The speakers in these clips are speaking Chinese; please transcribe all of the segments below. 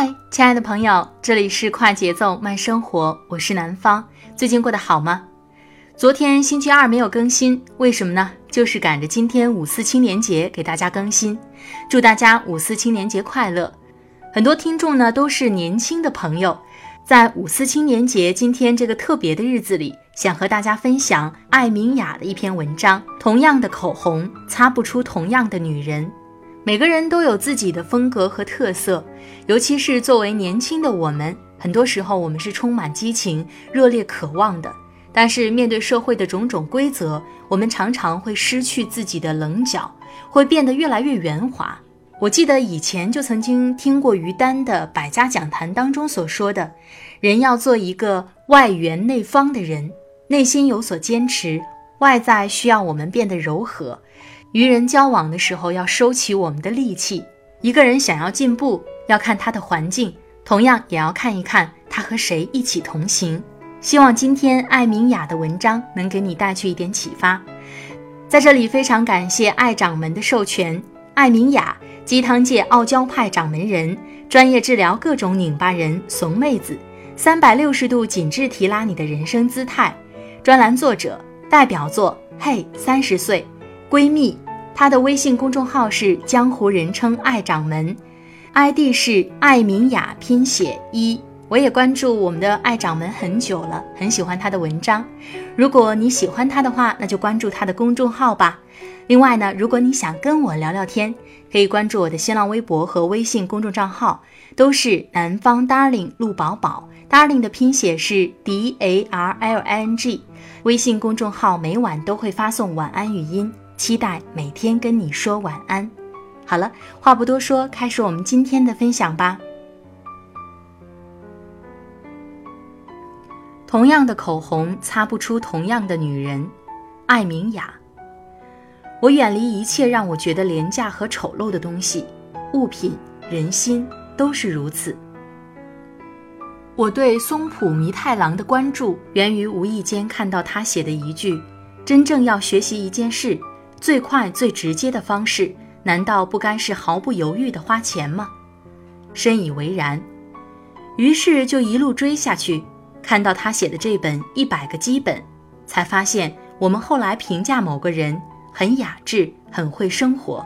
嗨，亲爱的朋友，这里是快节奏慢生活，我是南方。最近过得好吗？昨天星期二没有更新，为什么呢？就是赶着今天五四青年节给大家更新。祝大家五四青年节快乐！很多听众呢都是年轻的朋友，在五四青年节今天这个特别的日子里，想和大家分享艾明雅的一篇文章。同样的口红，擦不出同样的女人。每个人都有自己的风格和特色，尤其是作为年轻的我们，很多时候我们是充满激情、热烈渴望的。但是面对社会的种种规则，我们常常会失去自己的棱角，会变得越来越圆滑。我记得以前就曾经听过于丹的《百家讲坛》当中所说的，人要做一个外圆内方的人，内心有所坚持，外在需要我们变得柔和。与人交往的时候，要收起我们的戾气。一个人想要进步，要看他的环境，同样也要看一看他和谁一起同行。希望今天艾明雅的文章能给你带去一点启发。在这里，非常感谢艾掌门的授权。艾明雅，鸡汤界傲娇派掌门人，专业治疗各种拧巴人、怂妹子，三百六十度紧致提拉你的人生姿态。专栏作者，代表作：嘿，三十岁。闺蜜，他的微信公众号是江湖人称爱掌门，ID 是爱明雅拼写一。我也关注我们的爱掌门很久了，很喜欢他的文章。如果你喜欢他的话，那就关注他的公众号吧。另外呢，如果你想跟我聊聊天，可以关注我的新浪微博和微信公众账号，都是南方 Darling 陆宝宝，Darling 的拼写是 D A R L I N G。微信公众号每晚都会发送晚安语音。期待每天跟你说晚安。好了，话不多说，开始我们今天的分享吧。同样的口红，擦不出同样的女人。艾明雅。我远离一切让我觉得廉价和丑陋的东西，物品、人心都是如此。我对松浦弥太郎的关注，源于无意间看到他写的一句：“真正要学习一件事。”最快最直接的方式，难道不该是毫不犹豫地花钱吗？深以为然，于是就一路追下去，看到他写的这本《一百个基本》，才发现我们后来评价某个人很雅致、很会生活，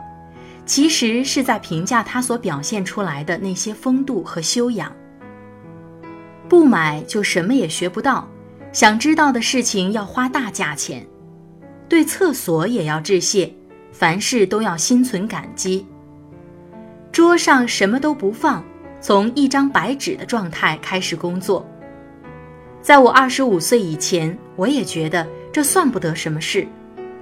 其实是在评价他所表现出来的那些风度和修养。不买就什么也学不到，想知道的事情要花大价钱。对厕所也要致谢，凡事都要心存感激。桌上什么都不放，从一张白纸的状态开始工作。在我二十五岁以前，我也觉得这算不得什么事。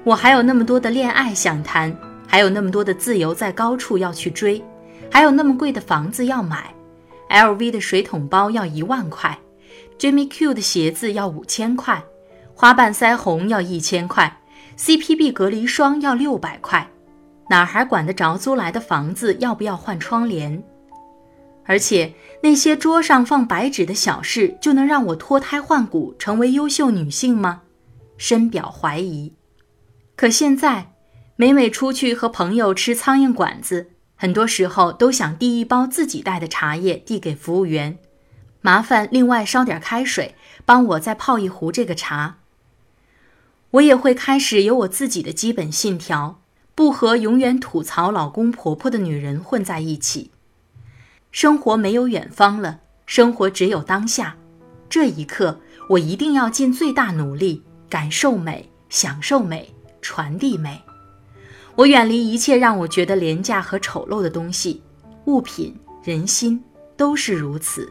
我还有那么多的恋爱想谈，还有那么多的自由在高处要去追，还有那么贵的房子要买，LV 的水桶包要一万块，Jimmy Q 的鞋子要五千块，花瓣腮红要一千块。CPB 隔离霜要六百块，哪还管得着租来的房子要不要换窗帘？而且那些桌上放白纸的小事，就能让我脱胎换骨成为优秀女性吗？深表怀疑。可现在，每每出去和朋友吃苍蝇馆子，很多时候都想递一包自己带的茶叶递给服务员，麻烦另外烧点开水，帮我再泡一壶这个茶。我也会开始有我自己的基本信条，不和永远吐槽老公婆婆的女人混在一起。生活没有远方了，生活只有当下。这一刻，我一定要尽最大努力感受美、享受美、传递美。我远离一切让我觉得廉价和丑陋的东西，物品、人心都是如此。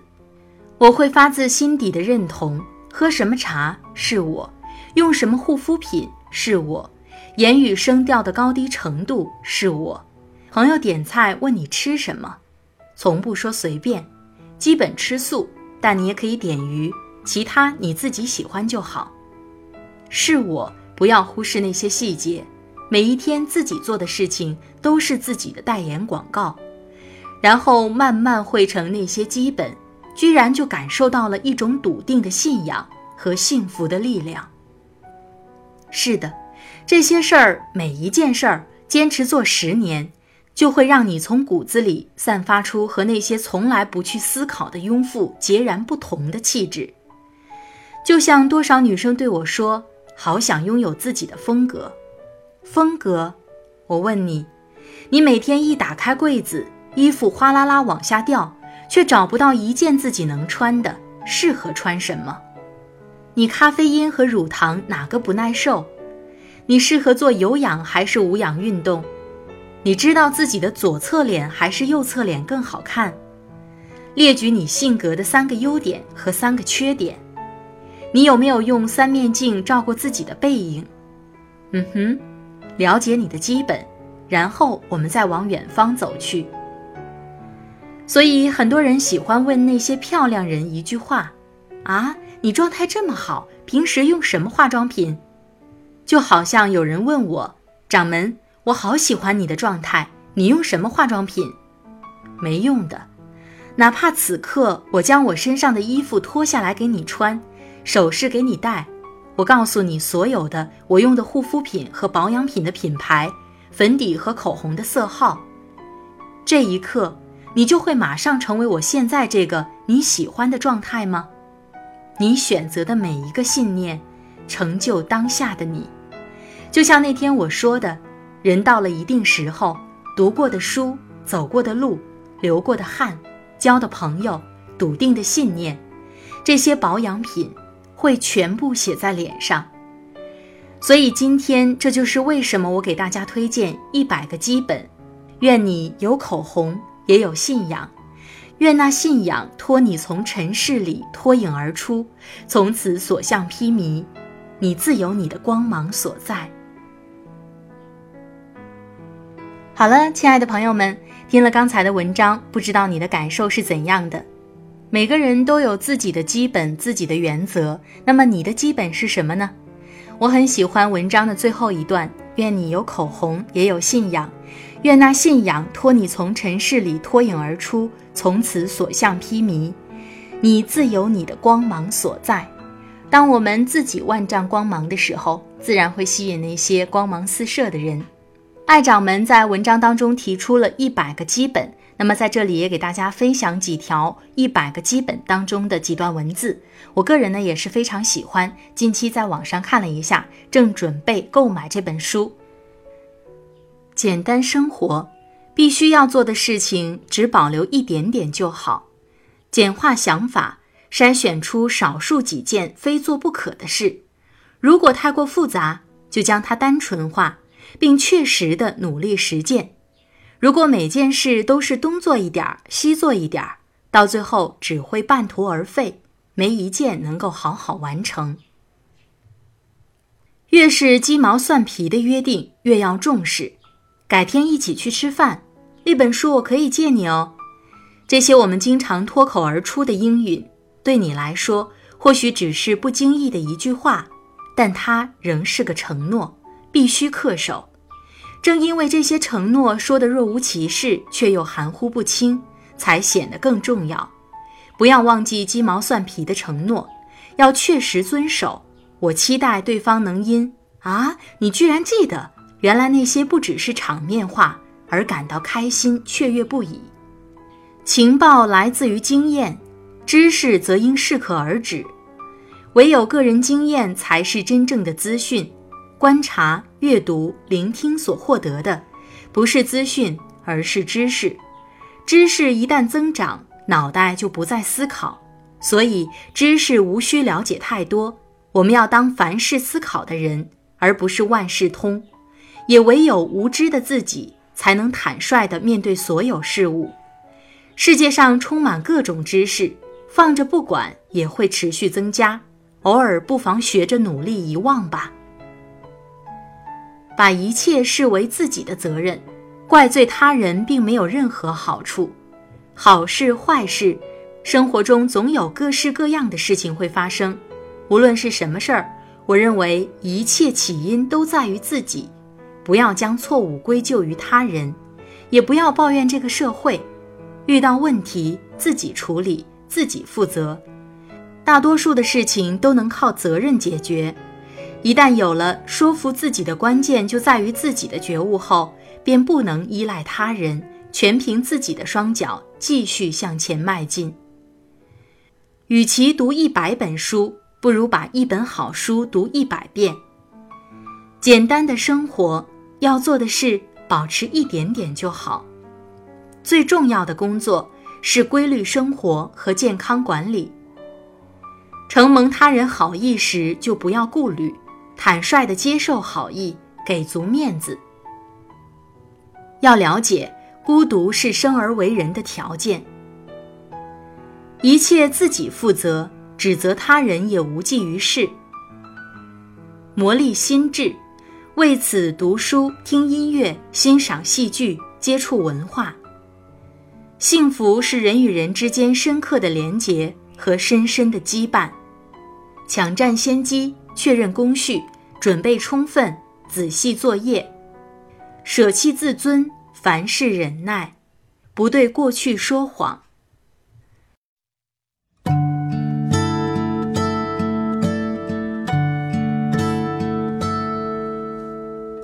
我会发自心底的认同：喝什么茶是我，用什么护肤品是我，言语声调的高低程度是我。朋友点菜问你吃什么，从不说随便，基本吃素。但你也可以点鱼，其他你自己喜欢就好。是我，不要忽视那些细节。每一天自己做的事情都是自己的代言广告，然后慢慢汇成那些基本，居然就感受到了一种笃定的信仰和幸福的力量。是的，这些事儿每一件事儿坚持做十年。就会让你从骨子里散发出和那些从来不去思考的庸妇截然不同的气质。就像多少女生对我说：“好想拥有自己的风格。”风格？我问你，你每天一打开柜子，衣服哗啦啦往下掉，却找不到一件自己能穿的，适合穿什么？你咖啡因和乳糖哪个不耐受？你适合做有氧还是无氧运动？你知道自己的左侧脸还是右侧脸更好看？列举你性格的三个优点和三个缺点。你有没有用三面镜照过自己的背影？嗯哼，了解你的基本，然后我们再往远方走去。所以很多人喜欢问那些漂亮人一句话：啊，你状态这么好，平时用什么化妆品？就好像有人问我，掌门。我好喜欢你的状态，你用什么化妆品？没用的，哪怕此刻我将我身上的衣服脱下来给你穿，首饰给你戴，我告诉你所有的我用的护肤品和保养品的品牌，粉底和口红的色号，这一刻你就会马上成为我现在这个你喜欢的状态吗？你选择的每一个信念，成就当下的你，就像那天我说的。人到了一定时候，读过的书、走过的路、流过的汗、交的朋友、笃定的信念，这些保养品会全部写在脸上。所以今天，这就是为什么我给大家推荐一百个基本。愿你有口红，也有信仰；愿那信仰托你从尘世里脱颖而出，从此所向披靡，你自有你的光芒所在。好了，亲爱的朋友们，听了刚才的文章，不知道你的感受是怎样的？每个人都有自己的基本、自己的原则，那么你的基本是什么呢？我很喜欢文章的最后一段：愿你有口红，也有信仰；愿那信仰托你从尘世里脱颖而出，从此所向披靡，你自有你的光芒所在。当我们自己万丈光芒的时候，自然会吸引那些光芒四射的人。爱掌门在文章当中提出了一百个基本，那么在这里也给大家分享几条一百个基本当中的几段文字。我个人呢也是非常喜欢，近期在网上看了一下，正准备购买这本书。简单生活，必须要做的事情只保留一点点就好。简化想法，筛选出少数几件非做不可的事。如果太过复杂，就将它单纯化。并确实的努力实践。如果每件事都是东做一点儿，西做一点儿，到最后只会半途而废，没一件能够好好完成。越是鸡毛蒜皮的约定，越要重视。改天一起去吃饭，那本书我可以借你哦。这些我们经常脱口而出的应允，对你来说或许只是不经意的一句话，但它仍是个承诺。必须恪守。正因为这些承诺说的若无其事，却又含糊不清，才显得更重要。不要忘记鸡毛蒜皮的承诺，要确实遵守。我期待对方能因啊，你居然记得，原来那些不只是场面话，而感到开心雀跃不已。情报来自于经验，知识则应适可而止。唯有个人经验才是真正的资讯。观察、阅读、聆听所获得的，不是资讯，而是知识。知识一旦增长，脑袋就不再思考。所以，知识无需了解太多。我们要当凡事思考的人，而不是万事通。也唯有无知的自己，才能坦率地面对所有事物。世界上充满各种知识，放着不管也会持续增加。偶尔不妨学着努力遗忘吧。把一切视为自己的责任，怪罪他人并没有任何好处。好事坏事，生活中总有各式各样的事情会发生。无论是什么事儿，我认为一切起因都在于自己。不要将错误归咎于他人，也不要抱怨这个社会。遇到问题自己处理，自己负责。大多数的事情都能靠责任解决。一旦有了说服自己的关键就在于自己的觉悟后，便不能依赖他人，全凭自己的双脚继续向前迈进。与其读一百本书，不如把一本好书读一百遍。简单的生活要做的事，保持一点点就好。最重要的工作是规律生活和健康管理。承蒙他人好意时，就不要顾虑。坦率地接受好意，给足面子。要了解，孤独是生而为人的条件。一切自己负责，指责他人也无济于事。磨砺心智，为此读书、听音乐、欣赏戏剧、接触文化。幸福是人与人之间深刻的连结和深深的羁绊。抢占先机。确认工序，准备充分，仔细作业，舍弃自尊，凡事忍耐，不对过去说谎。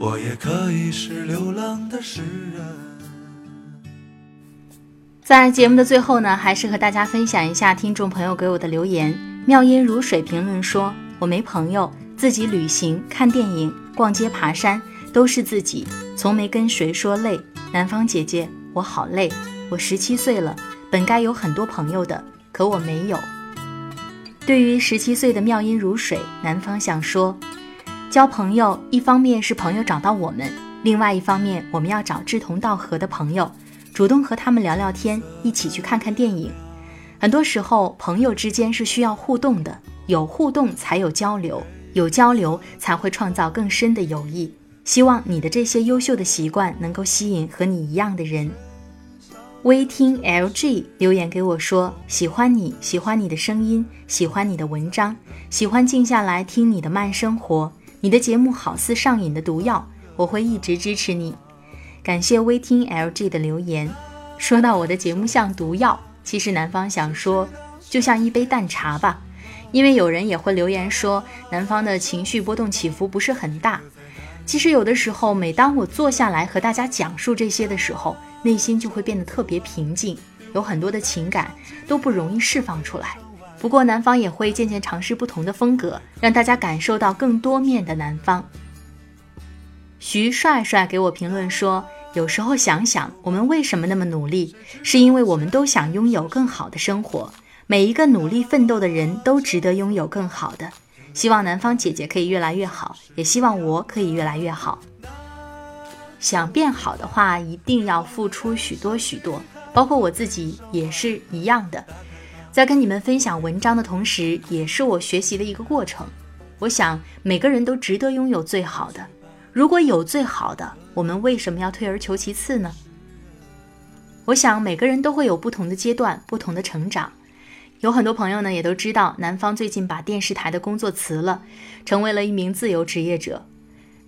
我也可以是流浪的诗人。在节目的最后呢，还是和大家分享一下听众朋友给我的留言。妙音如水评论说：“我没朋友，自己旅行、看电影、逛街、爬山，都是自己，从没跟谁说累。南方姐姐，我好累。我十七岁了，本该有很多朋友的，可我没有。”对于十七岁的妙音如水，南方想说：交朋友，一方面是朋友找到我们，另外一方面我们要找志同道合的朋友，主动和他们聊聊天，一起去看看电影。很多时候，朋友之间是需要互动的，有互动才有交流，有交流才会创造更深的友谊。希望你的这些优秀的习惯能够吸引和你一样的人。微听 LG 留言给我说：“喜欢你，喜欢你的声音，喜欢你的文章，喜欢静下来听你的慢生活。你的节目好似上瘾的毒药，我会一直支持你。”感谢微听 LG 的留言。说到我的节目像毒药。其实南方想说，就像一杯淡茶吧，因为有人也会留言说，南方的情绪波动起伏不是很大。其实有的时候，每当我坐下来和大家讲述这些的时候，内心就会变得特别平静，有很多的情感都不容易释放出来。不过南方也会渐渐尝试不同的风格，让大家感受到更多面的南方。徐帅帅给我评论说：“有时候想想，我们为什么那么努力，是因为我们都想拥有更好的生活。每一个努力奋斗的人都值得拥有更好的。”希望南方姐姐可以越来越好，也希望我可以越来越好。想变好的话，一定要付出许多许多，包括我自己也是一样的。在跟你们分享文章的同时，也是我学习的一个过程。我想每个人都值得拥有最好的。如果有最好的，我们为什么要退而求其次呢？我想每个人都会有不同的阶段，不同的成长。有很多朋友呢，也都知道南方最近把电视台的工作辞了，成为了一名自由职业者。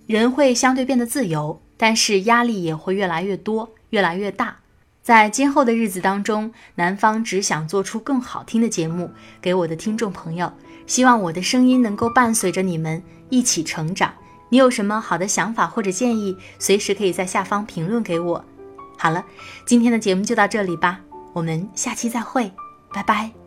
人会相对变得自由，但是压力也会越来越多，越来越大。在今后的日子当中，南方只想做出更好听的节目给我的听众朋友，希望我的声音能够伴随着你们一起成长。你有什么好的想法或者建议，随时可以在下方评论给我。好了，今天的节目就到这里吧，我们下期再会，拜拜。